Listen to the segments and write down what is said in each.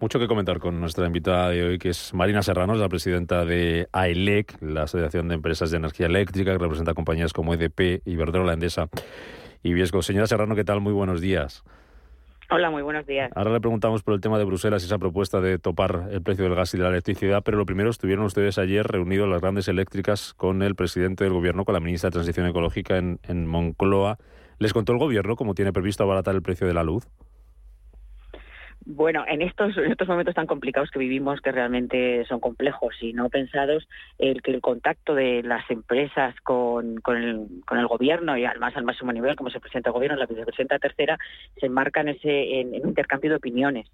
Mucho que comentar con nuestra invitada de hoy, que es Marina Serrano, la presidenta de AELEC, la Asociación de Empresas de Energía Eléctrica, que representa compañías como EDP, Iberdrola, Endesa y Viesco. Señora Serrano, ¿qué tal? Muy buenos días. Hola, muy buenos días. Ahora le preguntamos por el tema de Bruselas y esa propuesta de topar el precio del gas y de la electricidad, pero lo primero estuvieron ustedes ayer reunidos las grandes eléctricas con el presidente del gobierno, con la ministra de Transición Ecológica en, en Moncloa. ¿Les contó el gobierno cómo tiene previsto abaratar el precio de la luz? Bueno, en estos, en estos momentos tan complicados que vivimos, que realmente son complejos y no pensados, el que el contacto de las empresas con, el, gobierno y además al máximo nivel, como se presenta el gobierno, la vicepresidenta tercera, se enmarca en ese en, en intercambio de opiniones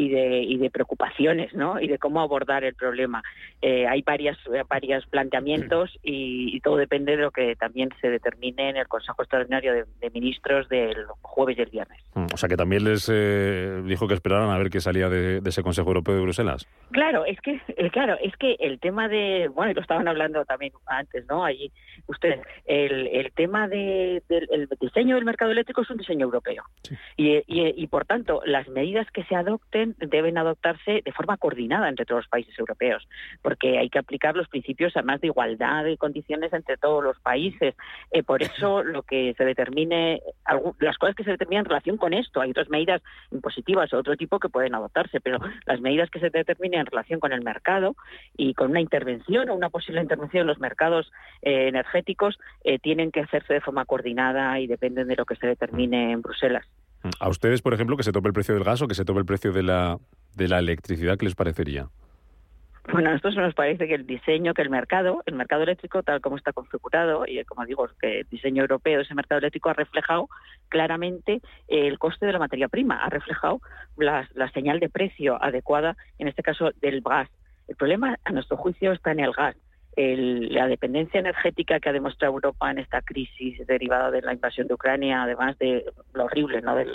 y de, y de preocupaciones, ¿no? Y de cómo abordar el problema. Eh, hay varias, varios planteamientos y, y, todo depende de lo que también se determine en el Consejo Extraordinario de, de Ministros del jueves y el viernes. Mm, o sea, que también les eh, dijo que esperaran a ver qué salía de, de, ese Consejo Europeo de Bruselas. Claro, es que, eh, claro, es que el tema de, bueno, y lo estaban hablando también antes, ¿no? Allí ustedes, el, el tema de, del el diseño del mercado eléctrico es un diseño europeo. Sí. Y, y, y, por tanto, las medidas que se adopten deben adoptarse de forma coordinada entre todos los países europeos, porque hay que aplicar los principios además de igualdad de condiciones entre todos los países. Eh, por eso lo que se determine, las cosas que se determinan en relación con esto, hay otras medidas impositivas o otro tipo que pueden adoptarse, pero las medidas que se determinen en relación con el mercado y con una intervención o una posible intervención en los mercados eh, energéticos eh, tienen que hacerse de forma coordinada y dependen de lo que se determine en Bruselas. A ustedes, por ejemplo, que se tope el precio del gas o que se tope el precio de la, de la electricidad, ¿qué les parecería? Bueno, a nosotros nos parece que el diseño, que el mercado, el mercado eléctrico, tal como está configurado, y como digo, que el diseño europeo ese mercado eléctrico ha reflejado claramente el coste de la materia prima, ha reflejado la, la señal de precio adecuada, en este caso del gas. El problema, a nuestro juicio, está en el gas la dependencia energética que ha demostrado Europa en esta crisis derivada de la invasión de Ucrania, además de lo horrible, ¿no? de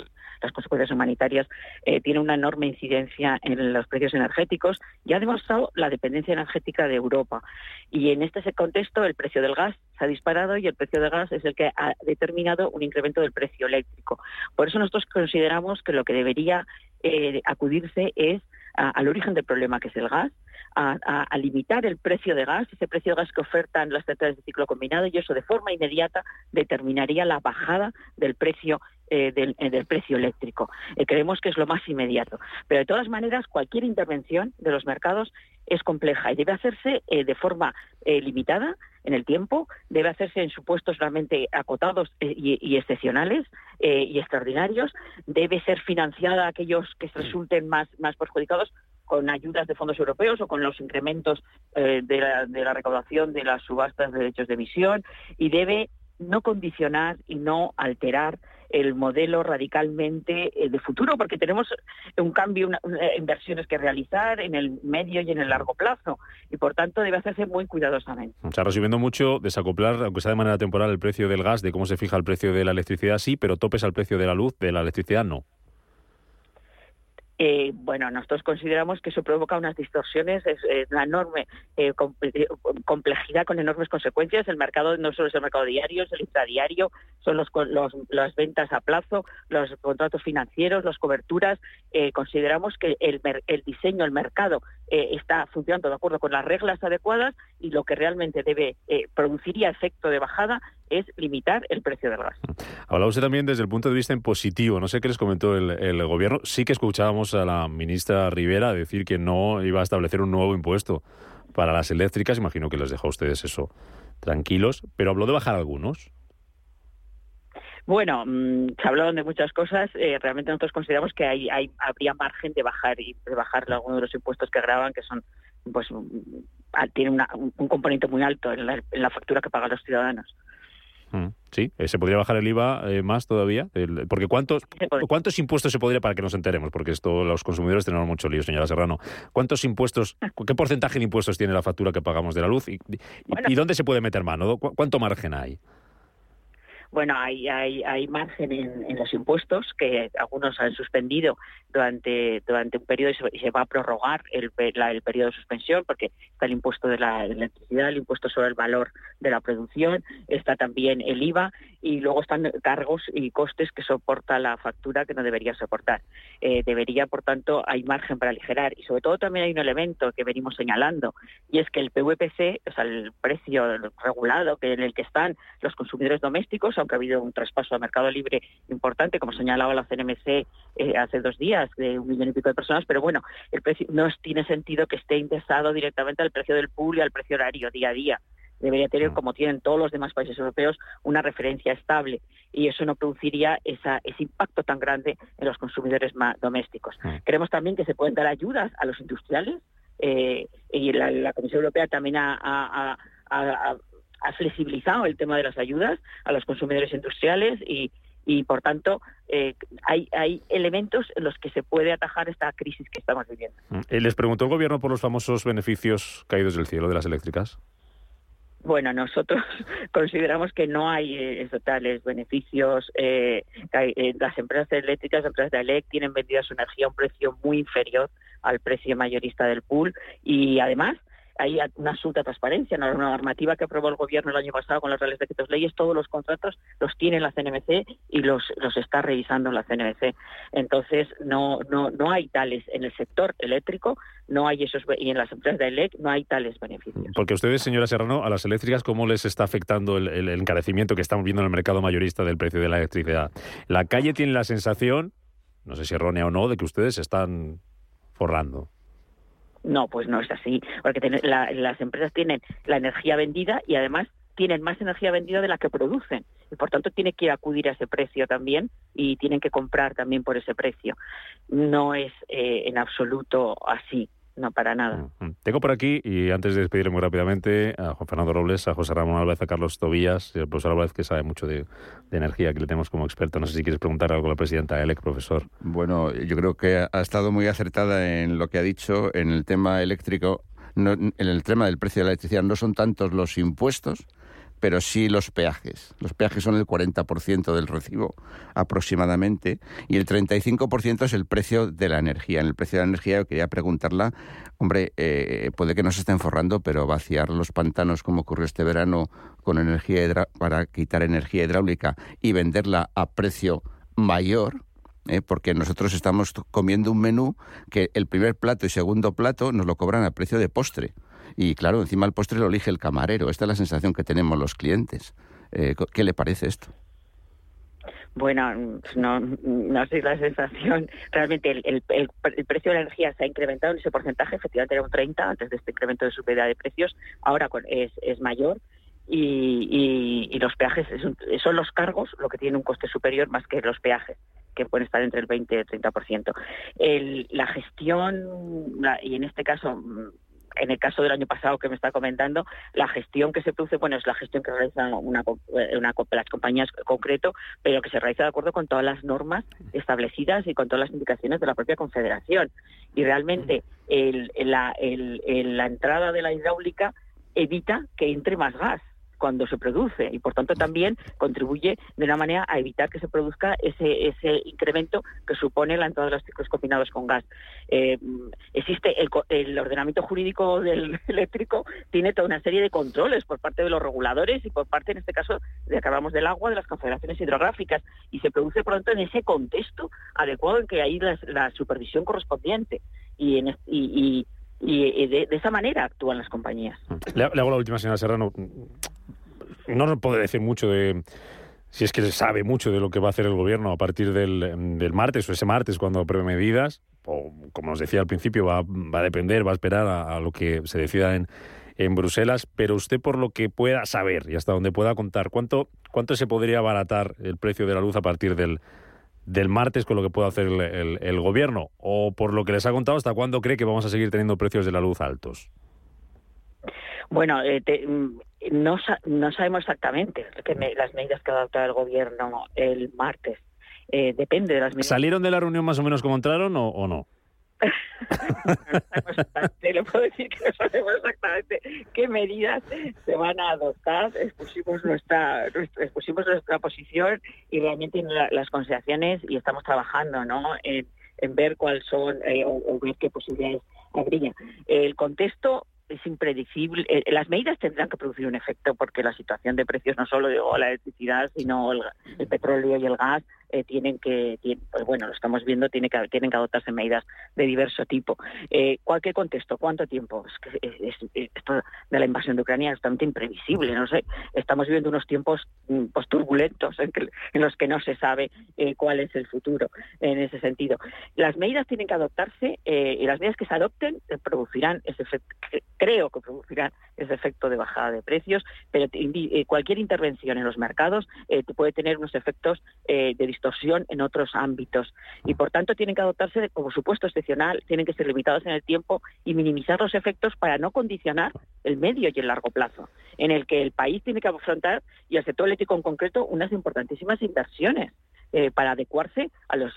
las consecuencias humanitarias, eh, tiene una enorme incidencia en los precios energéticos y ha demostrado la dependencia energética de Europa. Y en este contexto, el precio del gas se ha disparado y el precio del gas es el que ha determinado un incremento del precio eléctrico. Por eso nosotros consideramos que lo que debería eh, acudirse es al origen del problema, que es el gas, a, a, a, limitar el precio de gas, ese precio de gas que ofertan las centrales de ciclo combinado, y eso de forma inmediata determinaría la bajada del precio eh, del, eh, del, precio eléctrico. Eh, creemos que es lo más inmediato. Pero de todas maneras, cualquier intervención de los mercados es compleja y debe hacerse de forma limitada en el tiempo, debe hacerse en supuestos realmente acotados y, y, excepcionales y extraordinarios, debe ser financiada a aquellos que resulten más, más perjudicados con ayudas de fondos europeos o con los incrementos de la, de la recaudación de las subastas de derechos de emisión y debe no condicionar y no alterar el modelo radicalmente eh, de futuro, porque tenemos un cambio, inversiones que realizar en el medio y en el largo plazo, y por tanto debe hacerse muy cuidadosamente. O sea, resumiendo mucho, desacoplar, aunque sea de manera temporal, el precio del gas, de cómo se fija el precio de la electricidad, sí, pero topes al precio de la luz, de la electricidad, no. Eh, bueno, nosotros consideramos que eso provoca unas distorsiones, es, una enorme eh, complejidad con enormes consecuencias. El mercado no solo es el mercado diario, es el intradiario, son los, las ventas a plazo, los contratos financieros, las coberturas. Eh, consideramos que el, el, diseño, el mercado eh, está funcionando de acuerdo con las reglas adecuadas y lo que realmente debe eh, produciría efecto de bajada es limitar el precio del gas. Hablaba usted también desde el punto de vista en positivo. No sé qué les comentó el, el, gobierno. Sí que escuchábamos a la ministra Rivera decir que no iba a establecer un nuevo impuesto para las eléctricas. Imagino que les dejó a ustedes eso tranquilos. Pero habló de bajar algunos. Bueno, mmm, se hablaron de muchas cosas. Eh, realmente nosotros consideramos que hay, hay, habría margen de bajar y de bajar algunos de los impuestos que graban, que son, pues, tienen una, un componente muy alto en la, en la factura que pagan los ciudadanos. Mm, sí, eh, se podría bajar el IVA eh, más todavía. El, porque ¿cuántos, ¿cuántos impuestos se podría, para que nos enteremos? Porque esto los consumidores tenemos mucho lío, señora Serrano. ¿Cuántos impuestos, qué porcentaje de impuestos tiene la factura que pagamos de la luz? ¿Y, bueno, y dónde se puede meter mano? ¿Cuánto margen hay? Bueno, hay, hay, hay margen en, los impuestos que algunos han suspendido durante, durante un periodo y se, va a prorrogar el, el periodo de suspensión porque está el impuesto de la electricidad, el impuesto sobre el valor de la producción, está también el IVA y luego están cargos y costes que soporta la factura que no debería soportar. Eh, debería, por tanto, hay margen para aligerar y sobre todo también hay un elemento que venimos señalando y es que el PVPC, o sea, el precio regulado que en el que están los consumidores domésticos, aunque ha habido un traspaso al mercado libre importante, como señalaba la CNMC eh, hace dos días, de un millón y pico de personas, pero bueno, el precio no tiene sentido que esté indexado directamente al precio del pool y al precio horario día a día debería tener, mm. como tienen todos los demás países europeos, una referencia estable y eso no produciría ese impacto tan grande en los consumidores domésticos. Mm. Creemos también que se pueden dar ayudas a los industriales eh, y la, Comisión Europea también ha, flexibilizado el tema de las ayudas a los consumidores industriales y, por tanto eh, hay, hay elementos en los que se puede atajar esta crisis que estamos viviendo. Mm. ¿Les preguntó el Gobierno por los famosos beneficios caídos del cielo de las eléctricas? Bueno, nosotros consideramos que no hay eh, totales beneficios. Eh, eh, las empresas eléctricas, las empresas de ELEC, tienen vendida su energía a un precio muy inferior al precio mayorista del pool y además hay una absoluta transparencia. Una normativa que aprobó el Gobierno el año pasado con los reales decretos leyes, todos los contratos los tiene la CNMC y los, los está revisando la CNMC. Entonces, no, no, no hay tales en el sector eléctrico, no hay esos y en las empresas de ELEC no hay tales beneficios. Porque ustedes, señora Serrano, a las eléctricas, ¿cómo les está afectando el, el encarecimiento que estamos viendo en el mercado mayorista del precio de la electricidad? La calle tiene la sensación, no sé si errónea o no, de que ustedes están forrando. No, pues no es así, porque las empresas tienen la energía vendida y además tienen más energía vendida de la que producen y por tanto tienen que acudir a ese precio también y tienen que comprar también por ese precio. No es eh, en absoluto así no para nada. Tengo por aquí, y antes de despedirle muy rápidamente, a Juan Fernando Robles, a José Ramón Álvarez, a Carlos Tobías, y al profesor Álvarez, que sabe mucho de, energía, que le tenemos como experto. No sé si quieres preguntar algo a la presidenta ELEC, profesor. Bueno, yo creo que ha estado muy acertada en lo que ha dicho en el tema eléctrico. en el tema del precio de la electricidad no son tantos los impuestos, pero sí los peajes. Los peajes son el 40% del recibo aproximadamente y el 35% es el precio de la energía. En el precio de la energía yo quería preguntarla, hombre, eh, puede que no se estén forrando, pero vaciar los pantanos como ocurrió este verano con energía para quitar energía hidráulica y venderla a precio mayor, ¿eh? porque nosotros estamos comiendo un menú que el primer plato y segundo plato nos lo cobran a precio de postre. Y claro, encima el postre lo elige el camarero. Esta es la sensación que tenemos los clientes. Eh, ¿Qué le parece esto? Bueno, no, no sé la sensación. Realmente el, el, precio de la energía se ha incrementado en ese porcentaje, efectivamente era un 30 antes de este incremento de subida de precios, ahora es, es mayor y, y, los peajes son los cargos lo que tiene un coste superior más que los peajes que pueden estar entre el 20 y el 30%. El, la gestión, y en este caso en el caso del año pasado que me está comentando, la gestión que se produce, bueno, es la gestión que realiza una, eh, las compañías en concreto, pero que se realiza de acuerdo con todas las normas establecidas y con todas las indicaciones de la propia Confederación. Y realmente la entrada de la hidráulica evita que entre más gas cuando se produce y por tanto también contribuye de una manera a evitar que se produzca ese, ese incremento que supone la entrada de los ciclos combinados con gas. Eh, existe el, el, ordenamiento jurídico del eléctrico tiene toda una serie de controles por parte de los reguladores y por parte, en este caso, de que hablamos del agua, de las confederaciones hidrográficas y se produce por tanto en ese contexto adecuado en que hay la, supervisión correspondiente y, en, y, y de, esa manera actúan las compañías. Le, hago la última, señora Serrano no nos puede decir mucho de si es que se sabe mucho de lo que va a hacer el gobierno a partir del, martes o ese martes cuando apruebe medidas, o como nos decía al principio, va, a depender, va a esperar a, lo que se decida en, en, Bruselas, pero usted por lo que pueda saber y hasta donde pueda contar, ¿cuánto, cuánto se podría abaratar el precio de la luz a partir del, del martes con lo que pueda hacer el, el gobierno? ¿O por lo que les ha contado, hasta cuándo cree que vamos a seguir teniendo precios de la luz altos? Bueno, eh, mm, no, no sabemos exactamente las medidas que va a adoptar el gobierno el martes. Eh, depende de las medidas. ¿Salieron de la reunión más o menos como entraron o, no? le puedo decir que no sabemos exactamente qué medidas se van a adoptar. Expusimos nuestra, expusimos nuestra posición y realmente las consideraciones y estamos trabajando ¿no? en, ver cuáles son eh, o, ver qué posibilidades habría. El contexto es impredecible. Eh, las medidas tendrán que producir un efecto porque la situación de precios no solo de la electricidad, sino el, petróleo y el gas eh, tienen que, pues bueno, lo estamos viendo, tiene que, tienen que adoptarse medidas de diverso tipo. Eh, ¿Cualquier contexto? ¿Cuánto tiempo? Es que esto de la invasión de Ucrania es totalmente imprevisible, no sé. Estamos viviendo unos tiempos mm, pues, turbulentos en, los que no se sabe eh, cuál es el futuro en ese sentido. Las medidas tienen que adoptarse y las medidas que se adopten producirán ese efecto, creo que producirán ese efecto de bajada de precios, pero cualquier intervención en los mercados puede tener unos efectos de distorsión en otros ámbitos y por tanto tienen que adoptarse como supuesto excepcional, tienen que ser limitados en el tiempo y minimizar los efectos para no condicionar el medio y el largo plazo, en el que el país tiene que afrontar y el sector eléctrico en concreto unas importantísimas inversiones. Eh, para adecuarse al,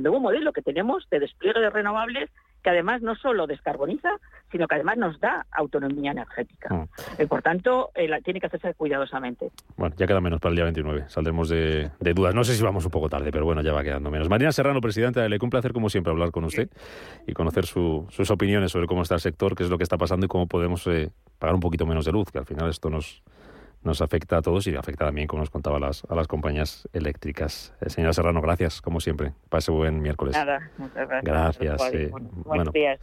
nuevo modelo que tenemos de despliegue de renovables que además no solo descarboniza, sino que además nos da autonomía energética. Mm. Eh, por tanto, eh, tiene que hacerse cuidadosamente. Bueno, ya queda menos para el día 29. Saldremos de, dudas. No sé si vamos un poco tarde, pero bueno, ya va quedando menos. Marina Serrano, presidenta, le un placer como siempre hablar con usted y conocer sus opiniones sobre cómo está el sector, qué es lo que está pasando y cómo podemos eh, pagar un poquito menos de luz, que al final esto nos, nos afecta a todos y afecta también, como nos contaba, a las, a las compañías eléctricas. señora Serrano, gracias, como siempre. Pase buen miércoles. Nada, muchas gracias. Gracias. buenos días.